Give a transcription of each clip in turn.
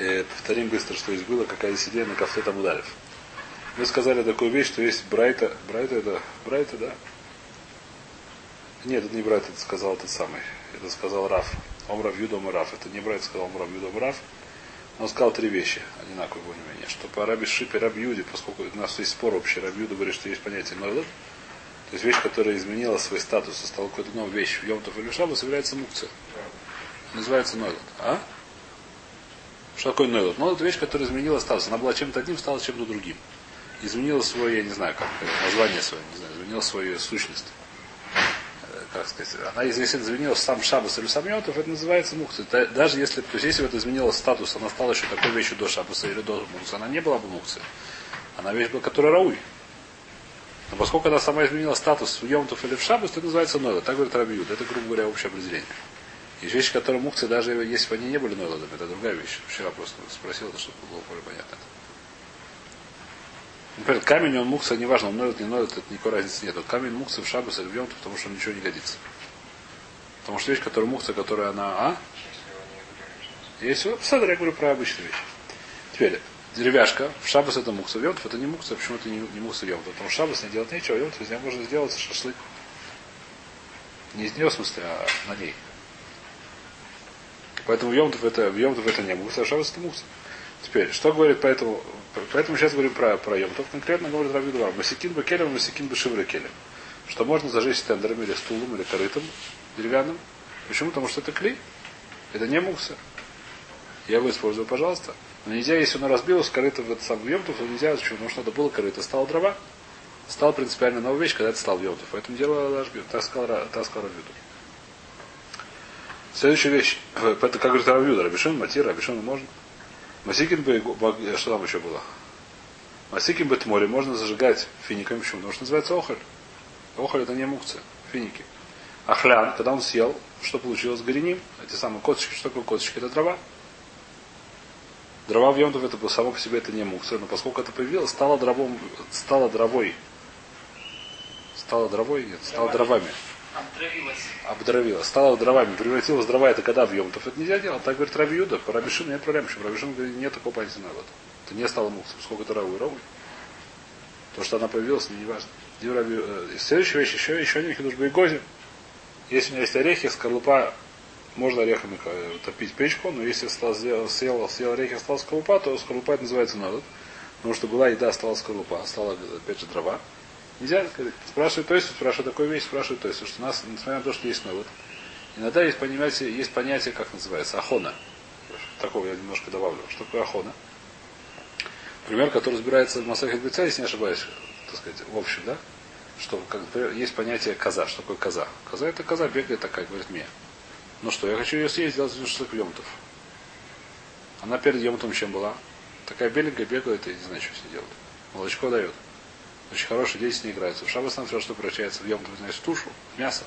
Э, повторим быстро, что здесь было, какая здесь идея на кафе там ударив. Мы сказали такую вещь, что есть Брайта. Брайта это. Брайта, да? Нет, это не Брайта, это сказал тот самый. Это сказал Раф. Омрав Юдом Раф. Это не Брайт сказал Омрав Юдом Раф. Он сказал три вещи, одинаковые более-менее. Что по Раби Шипе, Раби Юде, поскольку у нас есть спор общий, Раби Юда говорит, что есть понятие Нойлот, то есть вещь, которая изменила свой статус и стала какой-то новой вещью Йомтов или Шабас, является мукция. Называется Нойлот. А? Что такое Нойлот? Нойлот это вещь, которая изменила статус. Она была чем-то одним, стала чем-то другим. Изменила свое, я не знаю, как название свое, не знаю, изменила свою сущность как сказать, она, если изменила сам Шабас или сам Йотов, это называется мукция. Даже если, то есть если бы это изменило статус, она стала еще такой вещью до Шабаса или до мукции, она не была бы мукция. Она вещь была, которая рауй. Но поскольку она сама изменила статус в Йомтов или в Шабас, то это называется Нойло. Так говорит Рабиюд. Это, грубо говоря, общее определение. Есть вещи, которые мукции, даже если бы они не были Нойлодами, это другая вещь. Вчера просто спросил, это чтобы было более понятно. Например, камень, он мукса, неважно, он ноет, не ноет, это никакой разницы нет. Камень мукса в шабас или потому что он ничего не годится. Потому что вещь, которая мукса, которая она, а? Если Садр, я говорю про обычную вещь. Теперь, деревяшка, в шабас это мукса, в йомтов это не мукса, почему это не, не мукса в? Потому что шабас не делать нечего, в йомтов из нее можно сделать шашлык. Не из нее, в смысле, а на ней. Поэтому в йомтов это, в йомтов это не мукса, а шабас это мукса. Теперь, что говорит поэтому Поэтому сейчас говорим про, про Йомтов. Конкретно говорит Раби Два. Масикин бы келем, масикин бы шивре келем. Что можно зажечь стендером или стулом, или корытом деревянным. Почему? Потому что это клей. Это не мукса. Я его использую, пожалуйста. Но нельзя, если оно разбилось, корыто в этот самый Йомтов, то нельзя, почему? Потому что надо было корыто, стало дрова. Стала принципиально новая вещь, когда это стал Йомтов. Поэтому дело Рашбил. Так сказал, так сказал. Следующая вещь. Это, как говорит Рабиуда. Рабишин, Матир, Рабишин можно. Масикин бы, что там еще было? Масикин бы тмоли можно зажигать финиками. Почему? Потому что называется охоль. Охоль это не мукция. Финики. Ахлян, когда он съел, что получилось? Гореним. Эти самые косточки. Что такое косточки? Это дрова. Дрова в Йомтов это само по себе это не мукция, но поскольку это появилось, стало дровом, стало дровой. Стало дровой? Нет, стало дровами. Обдравилась. Обдравилась. Стала дровами. Превратилась дрова. Это когда в Йомтов? Это нельзя делать. Так говорит Раби Юда. По Рабишину нет проблем. Почему Рабишин говорит, нет такого понятия народа. Это не стало муксом. Сколько это равы ровы. То, что она появилась, не важно. Э, следующая вещь, еще, еще один хидуш Байгози. Если у меня есть орехи, скорлупа, можно орехами э, топить печку, но если съел, съел, съел орехи, осталась скорлупа, то скорлупа это называется надо. Потому что была еда, осталась скорлупа, стала опять же дрова. Нельзя сказать. Спрашивает то есть, спрашивает такую вещь, спрашивает то есть, что у нас, несмотря на то, что есть новод, иногда есть понятие, есть понятие, как называется, ахона. Такого я немножко добавлю. Что такое ахона? Пример, который разбирается в Масахе Беца, если не ошибаюсь, так сказать, в общем, да? Что как, есть понятие коза. Что такое коза? Коза это коза, бегает такая, говорит мне. Ну что, я хочу ее съесть, сделать шашлык емтов. Она перед емтом чем была? Такая беленькая бегает и не знаю, что с ней делать. Молочко дает. Очень хорошие дети с ней играются. В шабас нам все, что превращается в емков, знаешь, в тушу, мясо.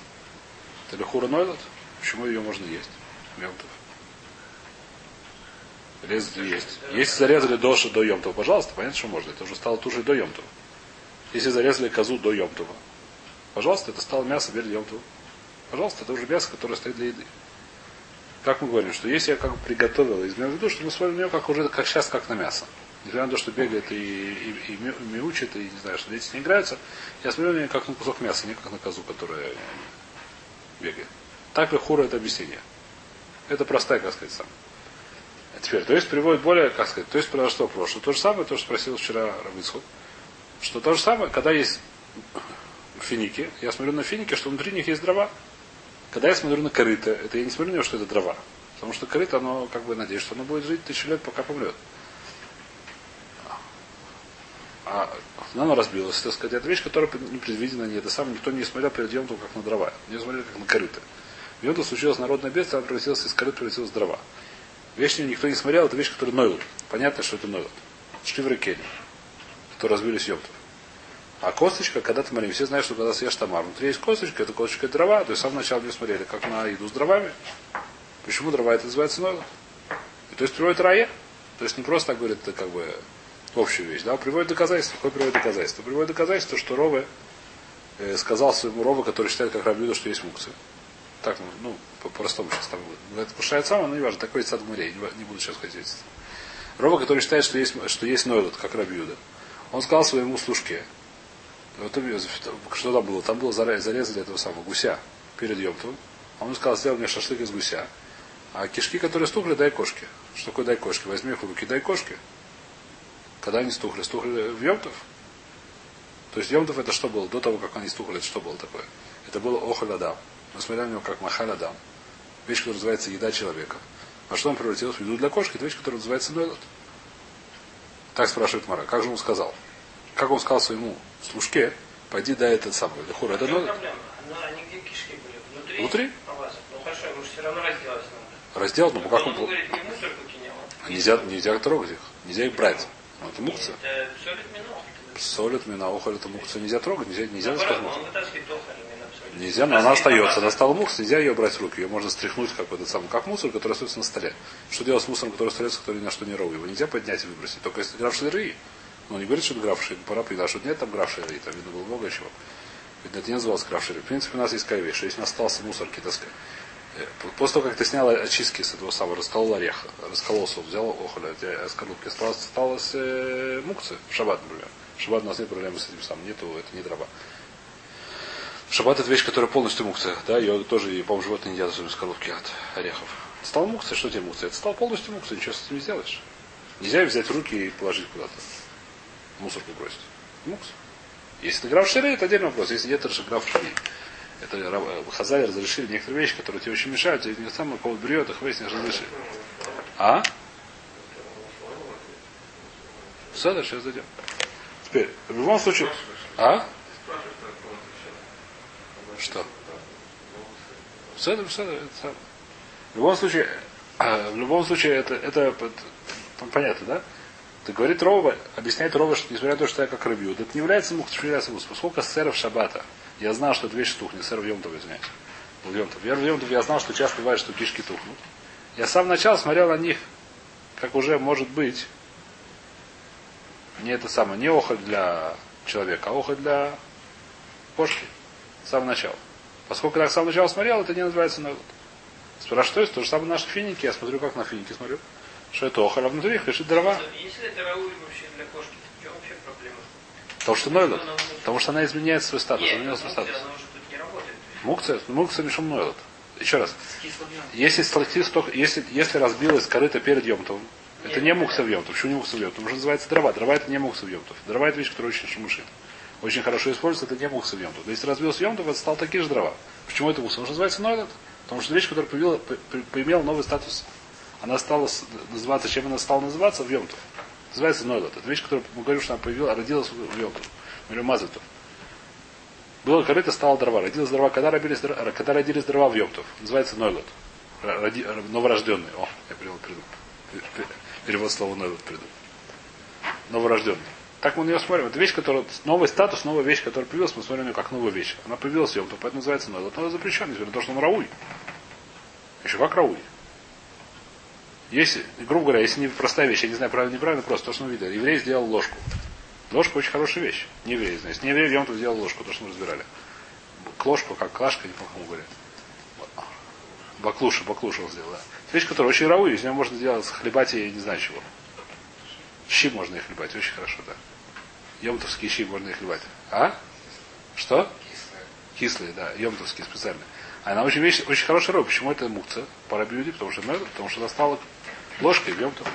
Это лихура нойлот. Почему ее можно есть? В емков. Резать есть. Если зарезали доша до Йомтова, пожалуйста, понятно, что можно. Это уже стало тушей до Йомтова. Если зарезали козу до Йомтова, пожалуйста, это стало мясо перед Йомтова. Пожалуйста, это уже мясо, которое стоит для еды. Как мы говорим, что если я как бы приготовил, имею в виду, что мы смотрим на нее как уже как сейчас, как на мясо. Несмотря на то, что бегает и, и, и, мяучит, и не знаю, что дети с ней играются, я смотрю на нее как на кусок мяса, не как на козу, которая бегает. Так ли хура это объяснение? Это простая, как сказать, сам. А теперь, то есть приводит более, как сказать, то есть про что прошлое. То же самое, то, что спросил вчера Равицхуд, что то же самое, когда есть финики, я смотрю на финики, что внутри них есть дрова. Когда я смотрю на корыто, это я не смотрю на него, что это дрова. Потому что корыто, оно, как бы, надеюсь, что оно будет жить тысячу лет, пока помрет. А оно разбилось, так сказать, это вещь, которая не предвидена, не это самое, никто не смотрел перед Йомтом как на дрова. Не смотрели как на корыто. В Йомту случилось народное бедствие, она превратилась из корыта, превратилась в дрова. Вещь никто не смотрел, это вещь, которая нойлот. Понятно, что это нойлот. Шли в реке, которые разбились Йомтов. А косточка, когда ты молим, все знают, что когда съешь тамар, внутри есть косточка, это косточка дрова, то есть с самого начала не смотрели, как на еду с дровами. Почему дрова это называется нойлот? И то есть приводит рая. То есть не просто так говорит, это как бы общую вещь. Да? Приводит доказательство. Какое приводит доказательство? Приводит доказательство, что Ровы э, сказал своему Рову, который считает как Рабиуда, что есть муксы. Так, ну, по-простому сейчас там будет. Это пошает сам, но не важно, такой сад морей, не буду сейчас ходить. Роба, который считает, что есть, что есть Нойлот, как Рабиуда, он сказал своему служке, вот, что там было? Там было зарезали этого самого гуся перед Йомтом. А он сказал, сделай мне шашлык из гуся. А кишки, которые стухли, дай кошке. Что такое дай кошке? Возьми их руки, дай кошке. Когда они стухли? Стухли в Йомтов? То есть Йомтов это что было? До того, как они стухли, это что было такое? Это было охалядам. Мы смотрели на него как махалядам. Вещь, которая называется еда человека. А что он превратился в еду для кошки? Это вещь, которая называется нойлот. Так спрашивает Мара. Как же он сказал? Как он сказал своему служке, пойди дай этот самый. Хур, это нойлот. Они где кишки были? Внутри? Внутри? Ну хорошо, ему же все равно разделать надо. Разделать, ну как он... Нельзя, нельзя трогать их. Нельзя их брать. Ну, это мукция. Солит мина, охоль это мукция нельзя трогать, нельзя, нельзя именно в соль. Нельзя, но она остается. Она стала мукс, нельзя ее брать в руки. Ее можно стряхнуть как этот самый, как мусор, который остается на столе. Что делать с мусором, который остается, который ни на что не ровый? Его нельзя поднять и выбросить. Только если граф шеры. Ну, не говорит, что это граф шеры. Пора придать, что нет там граф шеры. Там видно было много чего. Ведь это не называлось граф шеры. В принципе, у нас есть такая вещь. Если у нас остался мусор, э, После того, как ты снял очистки с этого самого, расколол орех, раскололся, взял охоля, у тебя скорлупки, осталось, осталось э, мукцы в шаббат, например. В шаббат у нас нет проблемы с этим самым, нету, это не дрова. Шаббат это вещь, которая полностью мукция, да, ее тоже, по-моему, животные не едят, особенно скорлупки от орехов. Стал мукция, что тебе мукция? Это стал полностью мукция, ничего с этим не сделаешь. Нельзя взять в руки и положить куда-то. Мусорку бросить. Мукс. Если ты граф шире, это отдельный вопрос. Если нет, это же граф шире. Это э, Хазали разрешили некоторые вещи, которые тебе очень мешают, тебе не самое кого бреет, их выяснишь, разрешили. А? Сада, сейчас зайдем. Теперь, в любом случае... А? Что? Сада, сада, это. В любом случае, а, в любом случае, это, это, это понятно, да? Ты говорит Рова, объясняет Рова, что несмотря на то, что я как рыбью, это не является мух, что является мух. Поскольку сэров шабата, я знал, что эта вещь тухнет, сэр в Йомтов, извиняюсь. В Йомтов. Я знал, что часто бывает, что кишки тухнут. Я сам начал смотрел на них, как уже может быть, не это самое, не охоть для человека, а охоть для кошки. С самого начала. Поскольку я с самого начала смотрел, это не называется нойлот. Спрашиваю, что есть? То же самое наши финики. Я смотрю, как на финики смотрю. Что это охоль, а внутри их лежит дрова. Если это рауи вообще для кошки, то в чем вообще проблема? Потому что нойлот. Потому что она изменяет свой статус. Нет, изменила ну, свой статус. она. Мукция, мукция мишум нойлот. Еще раз. Если, если, если разбилась корыто перед Йомтовым, это не мукса в Йомтов. Почему не мукса в Йомтов? Потому что называется дрова. Дрова это не мукса в Йомтов. Дрова это вещь, которая очень шумушит. Очень хорошо используется, это не мукса в Йомтов. Если разбился Йомтов, это стал такие же дрова. Почему это мукса? Потому что называется нойлот. Потому что вещь, которая появила, по- по- поимела новый статус. Она стала называться, чем она стала называться в Йомтов. Называется нойлот. Это вещь, которая, мы говорим, что она появилась, родилась в Йомтов. Или Мазатов. Было корыто, стало дрова. Родилась дрова, когда родились, др- когда родились дрова в Йомтов. Называется нойлот. Р- роди- р- новорожденный. О, я перевод приду. Пе- Перевод слова нойлот приду. Новорожденный. Так мы на нее смотрим. Это вещь, которая новый статус, новая вещь, которая появилась, мы смотрим на нее как новую вещь. Она появилась в Йомтов, поэтому называется нойлот. Но на то, что он рауй. Еще как рауй. Если, грубо говоря, если не простая вещь, я не знаю, правильно, неправильно, просто то, что мы видели. Еврей сделал ложку. Ложка очень хорошая вещь. Не еврей, знаете. Не еврей, Йомтов сделал ложку, то, что мы разбирали. Клошку, как клашка, не как говорят. Баклуша, баклуша он сделал, да. Вещь, которая очень рауи, из нее можно сделать хлебать и не знаю чего. Щи можно и хлебать, очень хорошо, да. Йомтовские щи можно и хлебать. А? Что? Кислые, да, специальные. А она очень вещь, очень хорошая рыба. Почему это мукца? Пора бьюди, потому что надо, потому что она стала ложкой в йомтов.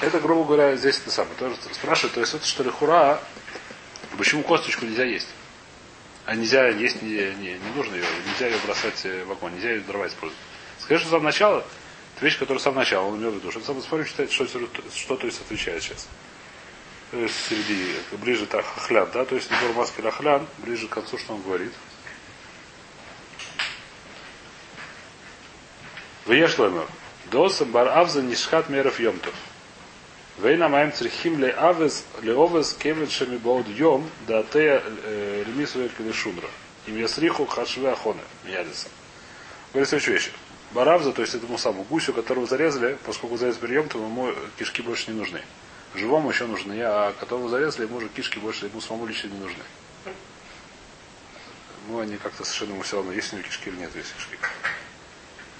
Это, грубо говоря, здесь это самое. Тоже спрашивают, то есть это что ли хура, почему косточку нельзя есть? А нельзя есть, не, не, не нужно ее, нельзя ее бросать э, в огонь, нельзя ее дрова использовать. Скажи, что с самого начала, это вещь, которая с самого начала, он имел в виду. Что сам спорим, считает, что, что то есть отвечает сейчас. Среди, ближе так хлян, да, то есть Нибор Маски Рахлян, ближе к концу, что он говорит. Вешлэмер. Досам бар авза нишхат меров йомтов. Вейна маем црихим ле авез ле овез кевен шами бауд йом да те ремису шумра. Им ясриху хашве ахоне. Миядиса. Говорит следующую вещь. Баравза, то есть этому самому гусю, которого зарезали, поскольку зарезали то ему кишки больше не нужны. Живому еще нужны, а которого зарезали, ему уже кишки больше ему самому лично не нужны. Ну, они как-то совершенно ему все равно, есть у него кишки или нет есть кишки.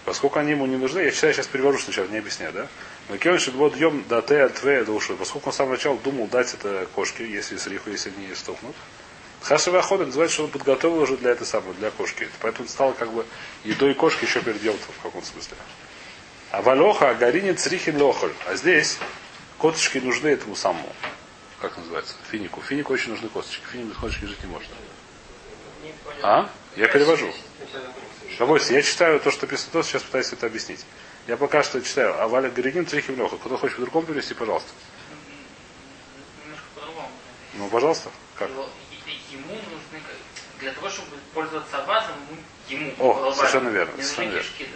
Поскольку они ему не нужны, я считаю, сейчас перевожу сначала, не объясняю, да? Но Кевин вот дьем да те тве до уши. Поскольку он с самого начала думал дать это кошке, если с риху, если они стукнут. Хашевый охота называется, что он подготовил уже для этой самой, для кошки. Поэтому это стало как бы едой кошки еще перед елтом в каком-то смысле. А валоха, гаринин црихин лохоль. А здесь косточки нужны этому самому. Как называется? Финику. Финику очень нужны косточки. Финик без косточки жить не может. А? Я перевожу. Шабойся, я читаю то, что писано, то, сейчас пытаюсь это объяснить. Я пока что читаю. А Валя Гаринин Трихим Леха. Кто хочет по-другому перевести, пожалуйста. Ну, пожалуйста. Как? Ему нужны, для того, чтобы пользоваться вазом, ему, ему О, голова, совершенно верно, не совершенно верно. кишки.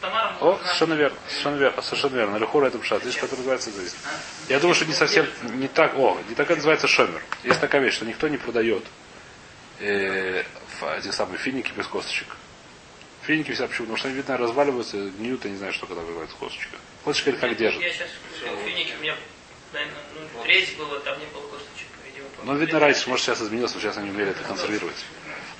Томаром, О, нужна- совершенно верно, совершенно верно, совершенно верно. Лихура это пшат. Здесь, который называется здесь. Я думаю, что не совсем, не так, о, не так это называется шомер. Есть такая вещь, что никто не продает э, эти самые финики без косточек. Финики вся почему? Потому что они, видно, разваливаются, гниют, я не знаю, что когда бывает косточка. Косточка или как держит. Я сейчас включил финики, у меня, наверное, ну, треть было, там не было косточек, видимо. Ну, видно, раньше, может, сейчас изменилось, но сейчас они умели это консервировать.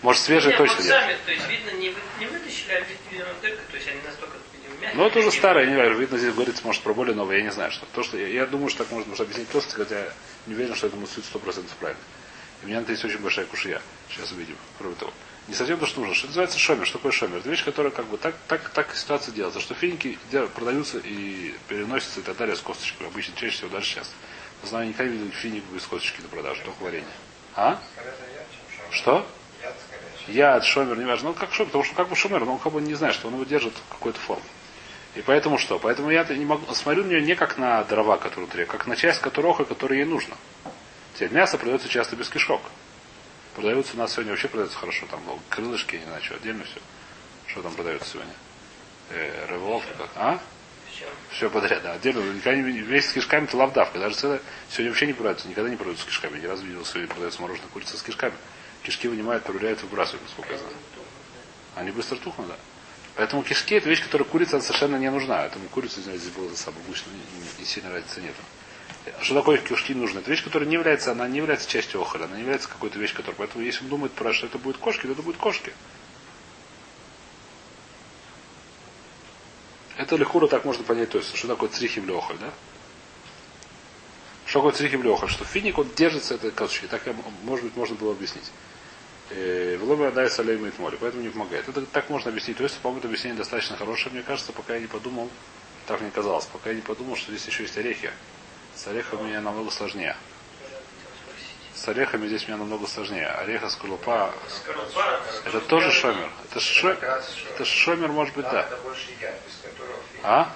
Может, свежие Нет, точно вот нет. сами, то есть, видно, не, вы- не вытащили, а видно, дырка, то есть они настолько, видимо, мягкие. Ну, это уже старое, я не знаю, видно, здесь говорится, может, про более новое, я не знаю, что. То, что я, я думаю, что так можно может объяснить просто, хотя я не уверен, что это сто процентов правильно. И у меня на это есть очень большая кушия. Сейчас увидим. Кроме того. Не совсем то, что нужно. Что называется шомер? Что такое шомер? Это вещь, которая как бы так, так, так ситуация делается. Что финики продаются и переносятся и так далее с косточкой. Обычно чаще всего даже сейчас. Но знаю, никогда не видел финик без косточки на продажу, только варенье. А? Что? Яд, шомер, не важно. Ну, как шомер, потому что как бы шомер, но он как бы не знает, что он его держит в какой-то форме. И поэтому что? Поэтому я не могу, смотрю на нее не как на дрова, которые внутри, а как на часть которого, которая ей нужно. Теперь мясо продается часто без кишок. Продаются у нас сегодня вообще продается хорошо, там ну, крылышки, я не знаю, что, отдельно все. Что там продается сегодня? Э, рыболов, как? А? Всё. Все подряд, да. Отдельно. Никогда не. Вместе с кишками это лавдавка. Даже целое сегодня вообще не продается. Никогда не продаются с кишками. Я ни разу видел, сегодня продается мороженое курица с кишками. Кишки вынимают, проверяют, выбрасывают, насколько я знаю. Они быстро тухнут, да. Поэтому кишки это вещь, которая курица она совершенно не нужна. Этому курицу, знаете, здесь было за собой обычно не сильно разницы нету. Что такое кишки нужны? Это вещь, которая не является, она не является частью охоля, она не является какой-то вещь, которая. Поэтому если он думает про что это будет кошки, то это будет кошки. Это легко так можно понять, то есть, что такое црихим лехоль, да? Что такое црихим лехоль? Что финик, он держится этой косточки. Так, может быть, можно было объяснить. Э, В ломе отдает солейма и море, поэтому не помогает. Это так можно объяснить. То есть, по-моему, это объяснение достаточно хорошее, мне кажется, пока я не подумал, так мне казалось, пока я не подумал, что здесь еще есть орехи. С орехами меня намного сложнее. С орехами здесь меня намного сложнее. Ореха скорлупа, Скорлупа, это тоже шомер. Это, шо... это шомер, может быть, да. А?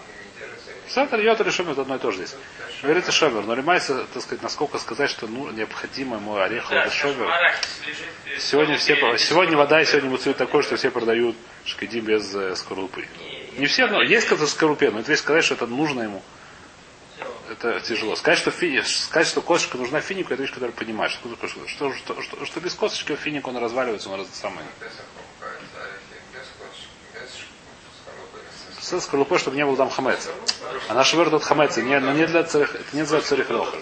Держится. Сатор, йод или шомер, это одно и то же здесь. Говорится шомер, но ремайся, так сказать, насколько сказать, что ну, необходимо мой орех, да, шомер. э, Сегодня все, сегодня вода и сегодня муцует такой, что все продают шкидим без э, скорлупы. Не все, но есть кто-то в скорлупе, но это весь сказать, что это нужно ему. Это тяжело. Сказать, что, фи... сказать, что косточка нужна финику, это вещь, которую понимаешь. Что, что, что, что, что, без косточки финик он разваливается, он раз, самый. Песах покупается орехи без косточки, без скорлупы. С скорлупой, чтобы не было там хамеца. А наш вер тут хамеца, не, но не для царих, это не называется царих лохаль.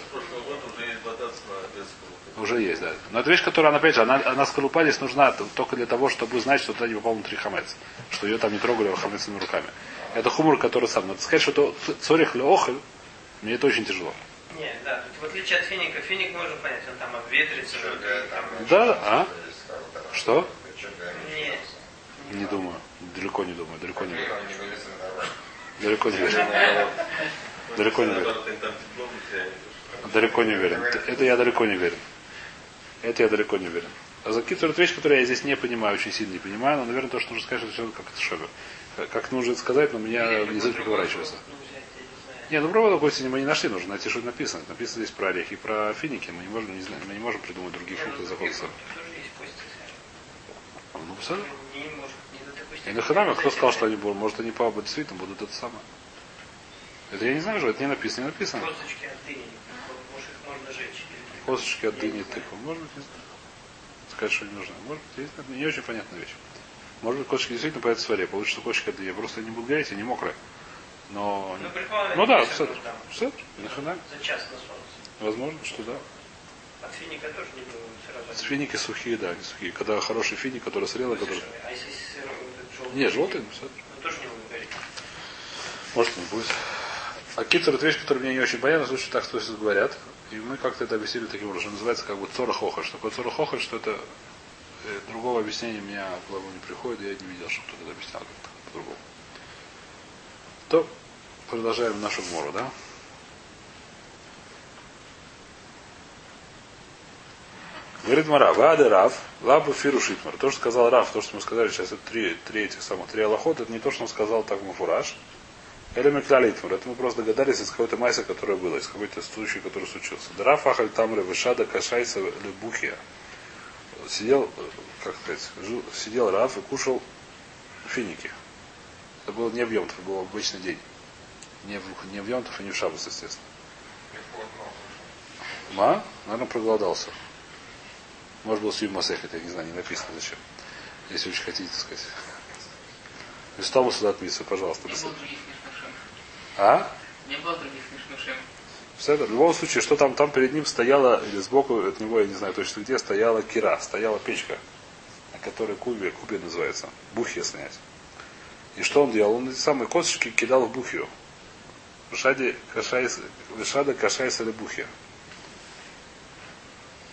Уже есть да. Но это вещь, которая, она, опять же, она, она скорлупа здесь нужна только для того, чтобы знать, что туда не попал внутри хамец. Что ее там не трогали хамецами руками. Это хумор, который сам. Но сказать, что это ц- цорих леохаль, мне это очень тяжело. Нет, да, тут в отличие от финика, финик можно понять, он там обветрится, там, Да, а? Что? Не думаю. Далеко не думаю. Далеко не дорогу. Далеко не верю. Далеко не тоже. Далеко не уверен. Это я далеко не уверен. Это я далеко не уверен. А за какие-то вещи, которые я здесь не понимаю, очень сильно не понимаю, но, наверное, то, что нужно сказать, что все как это шобер. Как- нужно это сказать, но у меня язык не поворачивается. Ну, взять, я не ну провода гости мы не нашли, нужно найти, что написано. Написано здесь про орехи про финики. Мы не можем, не знаем, мы не можем придумать другие Не, ну, фрукты другие Не не И на храме, кто сказал, что они... будут? Может, они по действительно будут это самое. Это я не знаю, что это не написано, не написано. Косточки от дыни, может, их можно жечь. Косточки от дыни, тыквы. Может быть, не знаю. Сказать, что не нужно. Может быть, есть, не очень понятная вещь. Может быть, косточки действительно появятся в сваре. Получится косточки от дыни. Просто не буду говорить, они мокрые. Но... Ну, Ну да, все. ну, Все. За час на солнце. Возможно, что да. От финика тоже не было сразу. Финики сухие, да, они сухие. Когда хороший финик, который срезал, который... А если сыр, вот этот желтый? Не, желтый, ну, Ну, тоже не может не будет. А китер это вещь, которая мне не очень понятна, слушай, так что сейчас говорят. И мы как-то это объяснили таким образом, называется как бы цора хоха. Что такое цора хоха, что это э, другого объяснения у меня в голову не приходит, я не видел, что кто-то это объяснял как-то по-другому. То продолжаем нашу гмору, да? Говорит Мара, Вады Рав, Лабу Фиру Шитмар. То, что сказал Рав, то, что мы сказали сейчас, это три, три этих самых, три аллахот, это не то, что он сказал так Муфураж. Или Меклялитмар. Это мы просто догадались из какой-то майса, которая была, из какой-то случая, который случился. Драф Ахаль Тамры Вишада Кашайса Лебухия. Сидел, э, как сказать, жил- сидел Раф и кушал финики. Это было не в Йомтов, это был обычный день. Не в, не в Йомтов и не в Шабас, естественно. Ма? Наверное, проголодался. Может был Сьюм Масехет, я не знаю, не написано зачем. Если очень хотите, так сказать. Листому сюда отписывай, пожалуйста. Не было других. А? Не было других. Все это, в любом случае, что там, там перед ним стояла, или сбоку от него, я не знаю точно где, стояла кира, стояла печка, на которой кубе, кубе называется, бухья снять. И что он делал? Он эти самые косточки кидал в бухью. Вишаде кашайс, вишада кашайс или бухья.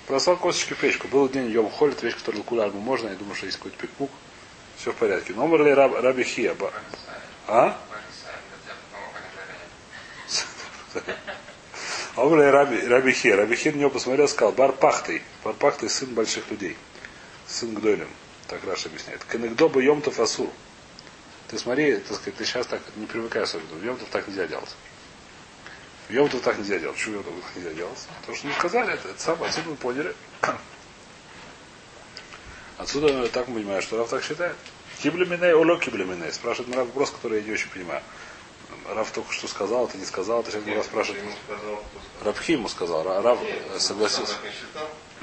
Бросал косточки в печку. Был день Йом Холит, вещь, которую кулярму можно, я думаю, что есть какой-то пикпук. Все в порядке. Но умер ли раб, Раби Хия? Ба- А? А умер ли Раби, Раби Хия? Раби Хия на него посмотрел сказал, Бар Пахтый. Бар Пахтый сын больших людей. Сын Гдойлем. Так Раша объясняет. Кенегдоба Йомтов Асур. Ты смотри, так сказать, ты сейчас так не привыкай особенно. В Йомтов так нельзя делать. Йомтов так нельзя делать. Почему Йомтов так нельзя делать? Потому что не сказали это. Это самое. Отсюда мы поняли. Отсюда так мы понимаем, что Раф так считает. Киблеминей, оло киблеминей. Спрашивает Раф вопрос, который я не очень понимаю. Раф только что сказал, ты не сказал, ты сейчас Раф спрашивает. Рабхи ему сказал, Ра- Рав э, согласился.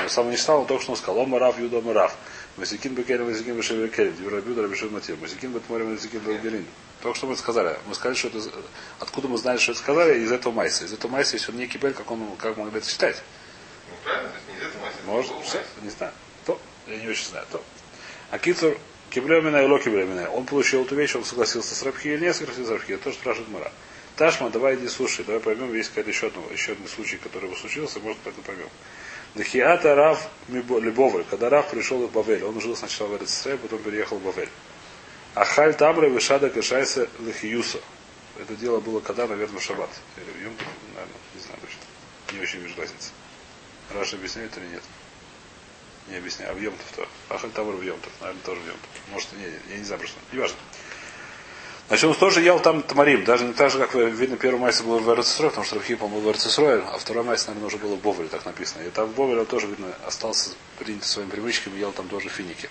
Сам не считал? Читал, он только что он сказал, Ома Рав, Юда, Рав. Масикин Бекерем, Масикин Бешевер Керем, Дюрабюда, Рабишев Матир, Масикин Бетморем, Масикин Бергелин. Только что мы сказали. Мы сказали, что это... Откуда мы знали, что это сказали? Из этого майса. Из этого майса, если он не кибель, как он как мы это читать? Ну правильно, то есть не из этого мастера. Может, Был все, не знаю. То, я не очень знаю. То. А Кицур, киблемина и локиблемина. Он получил эту вещь, он согласился с Рабхи или не согласился с Рабхи. Это тоже спрашивает Мара. Ташма, давай иди слушай, давай поймем, есть какой-то еще, одно, еще один случай, который бы случился, может, поэтому поймем. Дахиата Рав Лебовель, когда Рав пришел в Бавель, он жил сначала в Эрцисре, потом переехал в Бавель. Ахаль Тамра Вишада Кашайса Лахиюса. Это дело было когда, наверное, в Шаббат. Или в Йом наверное, не знаю точно. Не очень вижу разницы. Раша объясняет или нет? Не объясняю. А в Йомтов то. Ахаль Тамра в Йомтов. Наверное, тоже в Йомтов. Может, не, я не знаю просто. Не важно. Значит, он тоже ел там тамарим. Даже не так же, как видно, первый майс был в Эрцисрой, потому что Рахипом был в Эрцисрой, а второй майс, наверное, уже было в Бовеле, так написано. И там в Бовеле он тоже, видно, остался принят своими привычками, ел там тоже финики.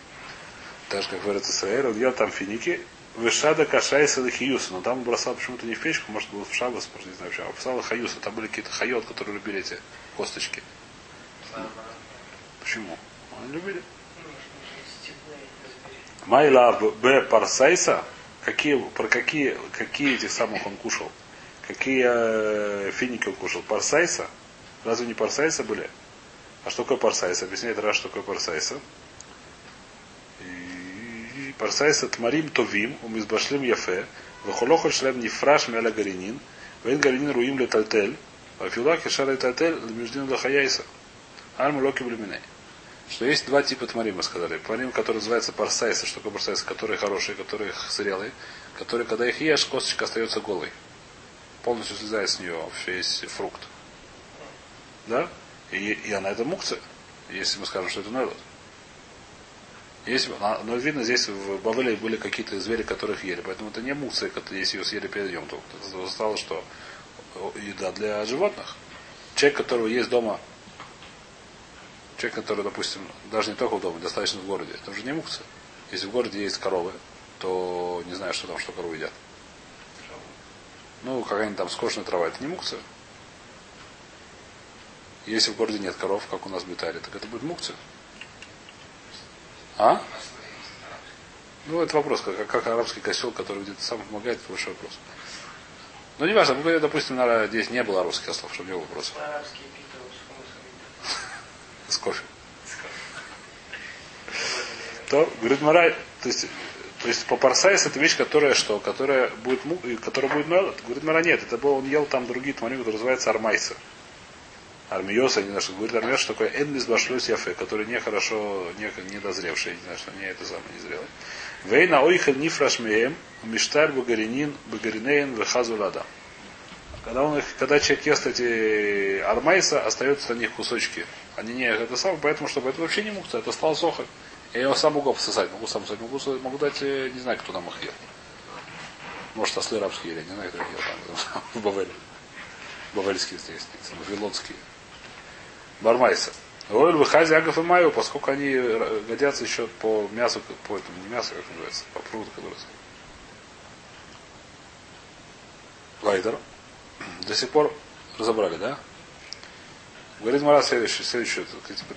Так же, как в Эрцисрой, он ел там финики, Вышада кашайса лихиюса. Но там он бросал почему-то не в печку, может, был в шабас, может, не знаю, почему. А бросал хаюса. Там были какие-то хайот, которые любили эти косточки. Почему? Они любили. Майла Б Парсайса, какие, про какие, какие этих самых он кушал? Какие э, финики он кушал? Парсайса? Разве не Парсайса были? А что такое Парсайса? Объясняет раз, что такое Парсайса. И Парсайса Тмарим Товим, Умизбашлим Яфе, Вахолохоль Шлем Нифраш Мяля Гаринин, Вен Гаринин Руим Летальтель, Афилак Ишар Летальтель, Междин Лахаяйса. Альму Локи Блюминей что есть два типа тмарим, мы сказали. Тмарим, который называется парсайсы, что такое парсайсы, которые хорошие, которые зрелые, которые, когда их ешь, косточка остается голой. Полностью слезает с нее весь фрукт. Да? И, и она это мукция, если мы скажем, что это народ. Если, а, но видно, здесь в Бавеле были какие-то звери, которых ели. Поэтому это не мукция, если ее съели перед едем. Это стало, что еда для животных. Человек, которого есть дома Человек, который, допустим, даже не только доме, достаточно в городе, это уже не мукция. Если в городе есть коровы, то не знаю, что там, что коровы едят. Ну, какая-нибудь там скошенная трава, это не мукция. Если в городе нет коров, как у нас в Битаре, так это будет мукция. А? Ну, это вопрос, как, как арабский косел, который где-то сам помогает, это большой вопрос. Ну, не важно, допустим, здесь не было арабских ослов, чтобы не было вопросов. Арабские с кофе. То, говорит Марай, то есть, то есть по парсайс это вещь, которая что? Которая будет, которая будет мелот. Говорит Мара, нет, это было, он ел там другие тмарим, которые называются армайса. Армиоса, не знаю, что говорит армиос, что такое энлис башлюс яфе, который не хорошо, не, не дозревший, не знаю, что не это самое не зрелый. Вейна ойхель нифраш меем, миштар багаринин, багаринейн, вехазу лада. Когда, он их, когда человек ест эти армайса, остаются на них кусочки. Они не это самое, поэтому, чтобы это вообще не мукция, это стал сохоть. Я его сам могу пососать, могу сам пососать, могу, могу дать, э, не знаю, кто там их ел. Может, ослы рабские или не знаю, кто их ел там, в Бавеле. Бавельские здесь, вавилонские. Бармайса. Ойл выхази агов и майо, поскольку они э, годятся еще по мясу, по этому, не мясу, как называется, по пруду, как называется. Лайдер. До сих пор разобрали, да? Говорит Мара следующее, следующее.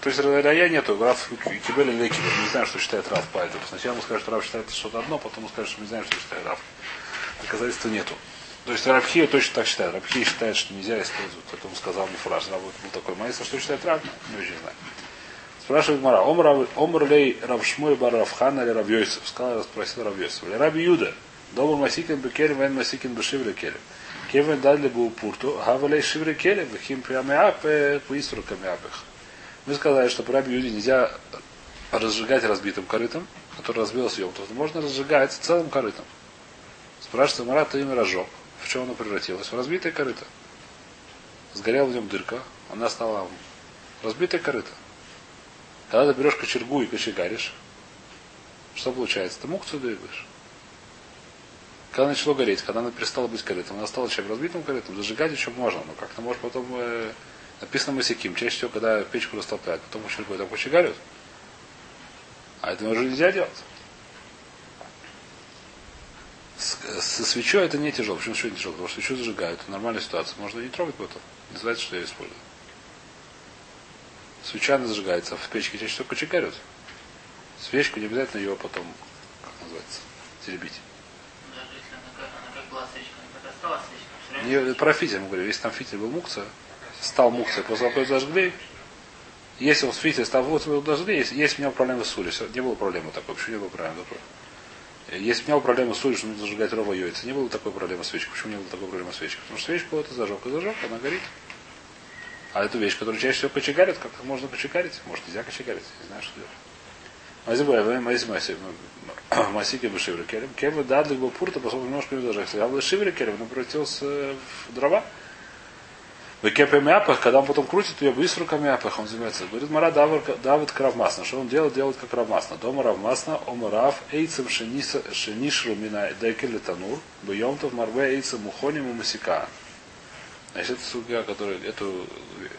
То есть Рая нету, Раф Кибель или Лекибель. Не знаю, что считает Раф по этому. Сначала ему скажет, что Раф считает что-то одно, потом ему скажет, что не знаю, что считает Раф. Доказательства нету. То есть Рабхия точно так считает. Рабхия считает, что нельзя использовать. Он сказал мне фраз. Раб был такой майстер, что считает Раб? Не очень знаю. Спрашивает Мара, Омр лей Равшмой бар Равхана или Равьойсов? Сказал, спросил Равьойсов. Или Раби Юда. Добр Масикин Бекелем, Вен Масикин Бешивля Келем. Кевен дали бы пурту, гавалей шивре келем, вихим прямеап, поистру камеапых. Мы сказали, что по Юде нельзя разжигать разбитым корытом, который разбился съем. То есть можно разжигать целым корытом. Спрашивается Марат, ты им разжег. В чем оно превратилось? В разбитое корыто. Сгорела в нем дырка, она стала разбитое корыто. Когда ты берешь кочергу и кочегаришь, что получается? Ты мукцию двигаешь. Когда начало гореть, когда она перестала быть корытом, она стала чем разбитым корытом, зажигать еще можно, но как-то может потом э, написано масяким. Чаще всего, когда печку растолкают, потом кочергой там кочегарят. А это уже нельзя делать. С, со свечой это не тяжело. Почему свечой не тяжело? Потому что свечу зажигают. Это нормальная ситуация. Можно не трогать потом. Называется, что я использую. Свеча она зажигается, а в печке чаще всего кочегарят. Свечку не обязательно ее потом, как называется, теребить. Даже если она как, она как была свечка, Не, про фитиль мы говорим. Если там фитиль был мукция, стал мукция, после того, зажгли, если он с фитиль стал вот его зажгли, есть, у меня проблемы с солью. Не было проблемы такой, почему не было проблемы такой? Если у меня была проблема с солью, что нужно зажигать рова яйца, не было такой проблемы с свечкой. Почему не было такой проблемы с свечкой? Потому что свечку это зажег и зажег, она горит. А эту вещь, которую чаще всего кочегарят, как можно кочегарить? Может, нельзя кочегарить, не знаю, что делать. Мазибай, Мази Маси, Масики Бешиври Келем. Кем дадли был пурта, поскольку немножко не зажегся. А в Шиври Келем он превратился в дрова. В кепе мяпах, когда он потом крутит ее быстро мяпах, он занимается. Говорит, Мара Давид Кравмасна. Что он делает? Делает как Равмасна. Дома Равмасна, Омарав, Эйцем Шенишру Мина Декели Танур, Бьемтов Марве Эйцем Мухоним и Масика. Значит, это судья, который эту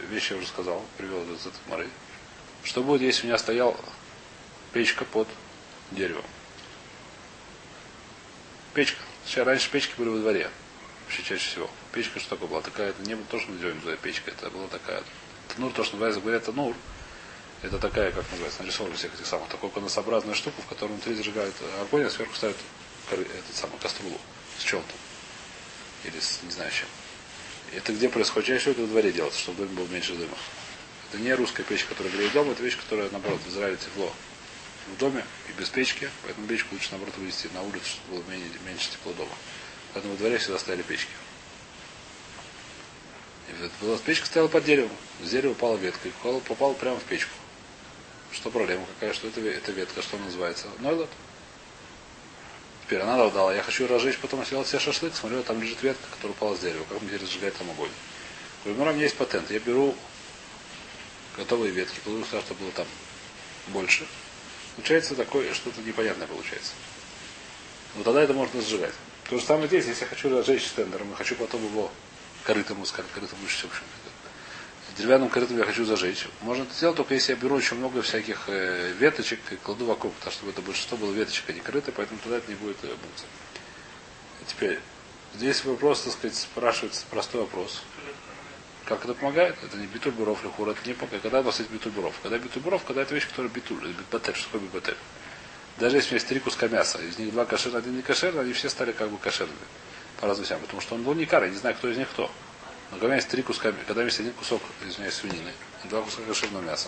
вещь я уже сказал, привел из этого Мары. Что будет, если у меня стоял печка под деревом? Печка. Сейчас раньше печки были во дворе. Вообще чаще всего. Печка что такое была? Такая, это не было то, что мы называем за печка, это была такая. Танур, то, что называется, говорят, танур. Это такая, как называется, нарисована всех этих самых, такой конусообразная штука, в которой внутри зажигают огонь, а сверху ставят этот самый каструлу с чем-то. Или с не знаю чем. Это где происходит? Чаще всего это во дворе делается, чтобы в доме было меньше дыма. Это не русская печь, которая греет дом, это вещь, которая, наоборот, в Израиле тепло в доме и без печки, поэтому печку лучше, наоборот, вывести на улицу, чтобы было менее, меньше тепло дома. Поэтому во дворе всегда стояли печки. И была, печка стояла под деревом. С дерева упала ветка и попала, прямо в печку. Что проблема какая? Что это, это ветка? Что называется? Нойлот. Теперь она дала, я хочу разжечь, потом сделать себе шашлык, смотрю, там лежит ветка, которая упала с дерева. Как мне теперь разжигать там огонь? Ну, у меня есть патент. Я беру готовые ветки, сюда, чтобы было там больше. Получается такое, что-то непонятное получается. Но тогда это можно сжигать. То же самое здесь, если я хочу разжечь стендером, я хочу потом его корытом, скажем, корытом лучше всего. Деревянным корытом я хочу зажечь. Можно это сделать только если я беру очень много всяких э, веточек и кладу вокруг, потому чтобы это большинство было веточек, а не корыто, поэтому тогда это не будет э, букса. Теперь, здесь вопрос, так сказать, спрашивается простой вопрос. Как это помогает? Это не битуль буров или хур, это не помогает. Когда у вас есть битуль буров? Когда битуль буров, когда это вещь, которая битуль, битбатель, что такое битбатель? Даже если у меня есть три куска мяса, из них два кошерных, один не кошерный, они все стали как бы кошерными. По разным вещам. Потому что он был не кар, я не знаю, кто из них кто. Но когда у меня есть три куска, когда у меня есть один кусок, извиняюсь, свинины, и два куска кошерного мяса,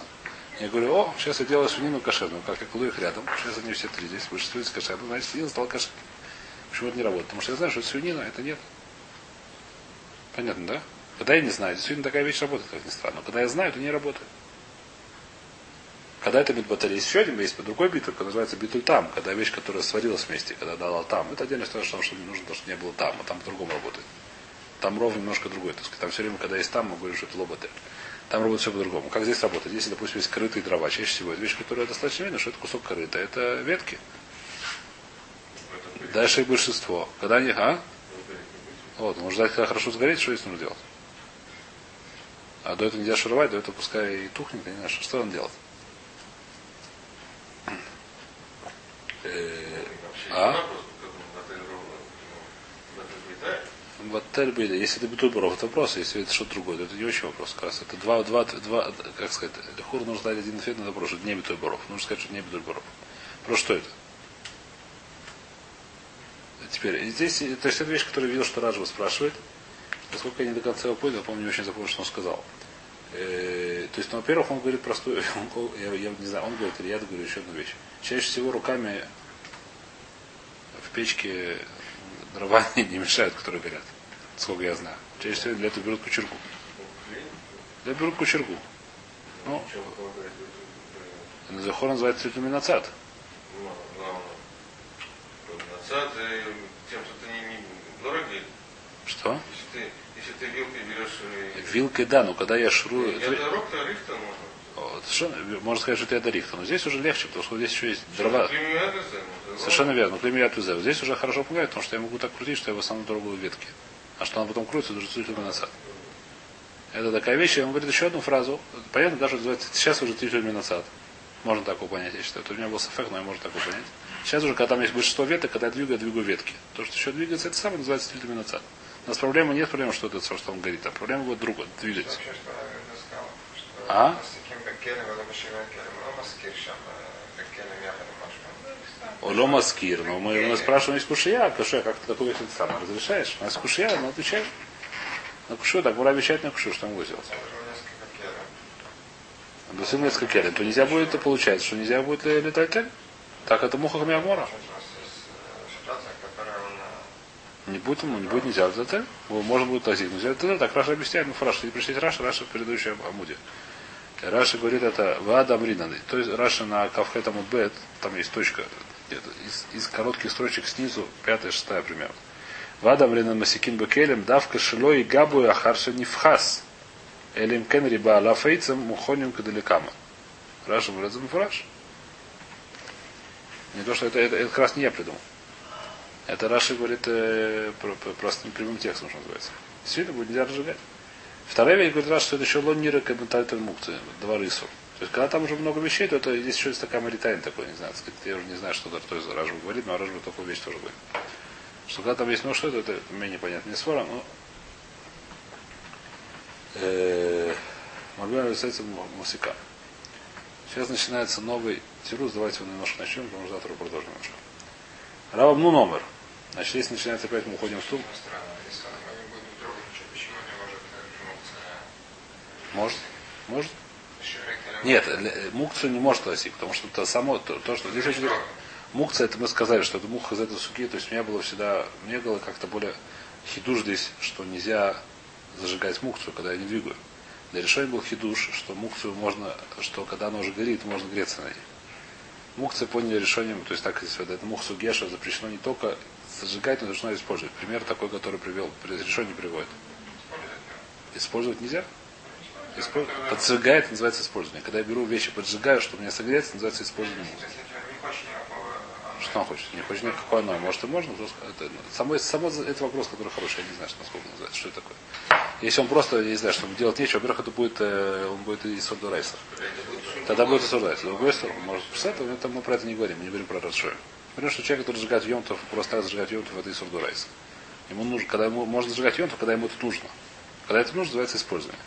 Я говорю, о, сейчас я делаю свинину кошерную, как я кладу их рядом. Сейчас они все три здесь, большинство из кошерной, значит, свинина стала кошерной. Почему это не работает? Потому что я знаю, что это свинина, это нет. Понятно, да? Когда я не знаю, действительно такая вещь работает, как ни странно. Но когда я знаю, это не работает. Когда это битбаталь, есть еще один есть другой битуль, который называется битуль там, когда вещь, которая сварилась вместе, когда дала там. Это отдельная история, что не нужно, что не было там, а там по-другому работает. Там ровно немножко другой. То есть, там все время, когда есть там, мы говорим, что это лоботель. Там работает все по-другому. Как здесь работает? Если, допустим, есть крытые дрова, чаще всего это вещь, которая достаточно видна, что это кусок крыта, это ветки. Дальше их большинство. Когда они, а? Вот, можно ждать, когда хорошо сгореть, что здесь нужно делать? А до этого нельзя шуровать, до этого пускай и тухнет, я не знаю, что, он делает. Э, А? В отель были. Если это битульбуров, это вопрос. Если это что-то другое, то это не очень вопрос. Как раз это два, два, два, как сказать, хур нужно дать один ответ на вопрос, что не битульбуров. Нужно сказать, что не битульбуров. Просто что это? Теперь, здесь, то есть это вещь, которую видел, что Раджва спрашивает. Насколько я не до конца его понял, я помню, не очень запомнил, что он сказал. Э, то есть, ну, во-первых, он говорит простую, я, я не знаю, он говорит, или я говорю еще одну вещь. Чаще всего руками в печке дрова не мешают, которые горят. Сколько я знаю. Чаще всего для этого берут кучергу. Для берут кучергу. Ну, Захор называется иллюминацат. Нацад тем, что ты не, не дорогий. Что? Если ты, если ты вилкой берешь... Вилкой, да, но когда я шрую... Я дорог, то рихта можно. Совершенно- можно сказать, что это рихта. Но здесь уже легче, потому что здесь еще есть дрова. Это самое, Совершенно верно. Клемия тузев. Здесь уже хорошо помогает, потому что я могу так крутить, что я в основном дорогу ветки. А что она потом крутится, это уже насад. Это такая вещь, и он говорит еще одну фразу. Понятно, даже называется, сейчас уже тютель насад. Можно так его понять, я считаю. Это у меня был сафек, но я можно так его понять. Сейчас уже, когда там есть большинство веток, когда я двигаю, я двигаю ветки. То, что еще двигается, это самое называется тютель насад. У нас проблема нет проблем, что это, что он говорит, а проблема его друга, двигать. А? Оло маскир, но мы, мы спрашиваем, из кушия, кушия, как ты такую вещь сам разрешаешь? У нас кушия, но ну, отвечаем. На кушию, так Гура обещает на кушию, что он будет делать? Досым несколько келем. То нельзя будет, это получается, что нельзя будет летать кель? Так это муха хамиамора. Не будет не будет нельзя кель. Можно будет тазик. Нельзя летать так Раша объясняет, ну Раша, не прочитать Раша, Раша в предыдущем Амуде. Раша говорит это Вада Амринаны. То есть Раша на Кавхет Амудбет, там есть точка, из, из коротких строчек снизу, пятая, шестая примерно. Вада Амринан Масикин Бекелем, давка шило и габу и ахарша нифхас. Элим кен риба ала фейцем мухоним кадалекама. Раша говорит, это. Не то, что это, это, это как раз не я придумал. Это Раши говорит э, про- про- простым прямым текстом, что называется. Действительно, будет нельзя разжигать. Вторая вещь говорит Раши, что это еще лоннира кабентальтер мукцы, два рысу. То есть, когда там уже много вещей, то это здесь еще есть такая маритайн такой, не знаю, сказать, я уже не знаю, что то из Ражба говорит, но Ражба такую вещь тоже говорит. Что когда там есть ну что это, это менее понятно, не свора, но э, Марбина является мусика. Сейчас начинается новый тирус, давайте мы немножко начнем, потому что завтра продолжим немножко. Равам ну номер. Значит, если начинается опять, мы уходим в не может э, Может? Нет, л- мукцию не может классить, потому что это само, то, то, что здесь очень... Мукция, это мы сказали, что это муха из этой суки, то есть у меня было всегда, мне было как-то более хидуш здесь, что нельзя зажигать мукцию, когда я не двигаю. Для решения был хидуш, что мукцию можно, что когда она уже горит, можно греться на ней. Мукция поняли решением, то есть так здесь это мухсу геша запрещено не только зажигать, но должно использовать. Пример такой, который привел, решение приводит. Использовать нельзя? Испо- Поджигает называется использование. Когда я беру вещи, поджигаю, чтобы меня согреться, называется использование. Что он хочет? Не хочет никакого оно. Может и можно, то это, само, само это вопрос, который хороший, я не знаю, что насколько называется, что это такое. Если он просто, я не знаю, чтобы делать нечего, во-первых, это будет, э, он будет и сорду райса. Тогда будет и сорду райса. С другой стороны, может, представить, но мы про это не говорим, мы не говорим про Радшой. Говорим, что человек, который зажигает йомтов, просто так зажигает йомтов, это и сорду райса. Ему нужно, когда ему можно зажигать йомтов, когда ему это нужно. Когда это нужно, называется использование.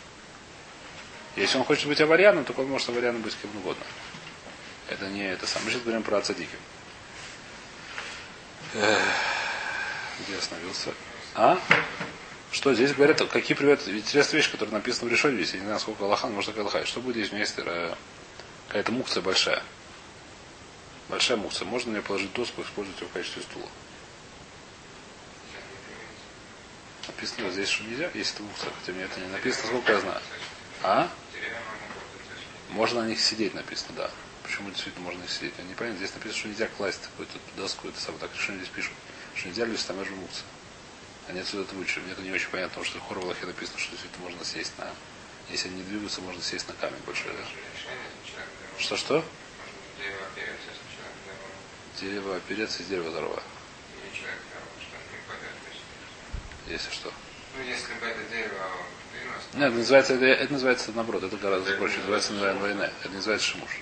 Если он хочет быть аварияном, то он может аварияном быть кем угодно. Это не это самое. Мы сейчас говорим про цадики. Эх, Где остановился? А? Что здесь говорят, какие приводят интересные вещи, которые написаны в решении здесь. Я не знаю, сколько Аллахан, может, как Аллахай. Что будет, если у меня есть э, Какая-то мукция большая. Большая мукция. Можно нее положить доску и использовать ее в качестве стула. Написано здесь, что нельзя, если это мукция. Хотя мне это не написано, сколько я знаю. А? Можно на них сидеть, написано, да. Почему действительно можно них сидеть? Я не понятно. Здесь написано, что нельзя класть какую-то доску, это самое. Так что здесь пишут? Что нельзя лишь там мукция. Они отсюда это вычли. Мне это не очень понятно, потому что в Хорвалахе написано, что действительно можно сесть на... Если они не двигаются, можно сесть на камень большой, да? Что-что? Дерево опереться из дерева здоровое. Если что. Ну, если бы это дерево Нет, это называется, это, это называется наоборот, это гораздо проще. Это называется наверное, война. Это не называется шимуш.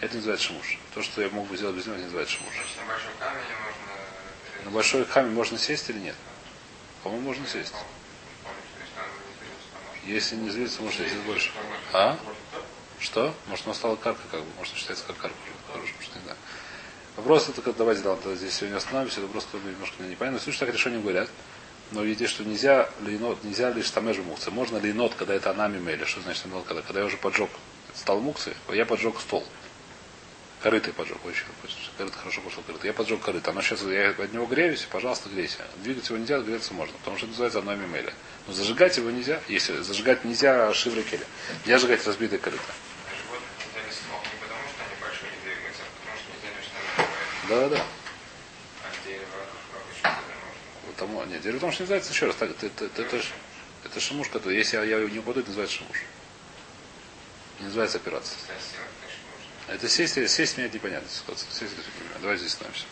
Это называется шимуш. То, что я мог бы сделать без него, это не называется шимуш. Значит, на большом камне можно... На большой камень можно сесть или нет? По-моему, можно сесть. Если не злиться, может сесть больше. А? Что? Может, она стала карка, как бы, может, считается как карка. Хорошо, что не знаю. Вопрос это, давайте да, здесь сегодня остановимся, это просто немножко непонятно. Слушай, так решение говорят. Но видите, что нельзя линот, нельзя лишь тамежу мукцы. Можно линот, когда это анами мели. Что значит линот, когда, когда я уже поджег стал мукцы, я поджег стол. Корыто поджег, очень корыто хорошо пошел корыто. Я поджег корыто. Оно сейчас, я от него греюсь, пожалуйста, грейся. Двигать его нельзя, греться можно, потому что это называется одной мемеля. Но зажигать его нельзя, если зажигать нельзя шиврикеля. Нельзя сжигать разбитое корыто. Животных нельзя не смог не потому, что они большие не двигаются, а потому что нельзя лишь там Да, да. А дерево обычно можно. Вот Тому, нет, дело в том, что не называется еще раз. Так, это, это, это, это, ж- это шамуш, который, если я, я не упаду, это называется шамуш. Не называется операция. Это сесть, сесть мне это непонятно. Сесть, это непонятно. Давай здесь остановимся.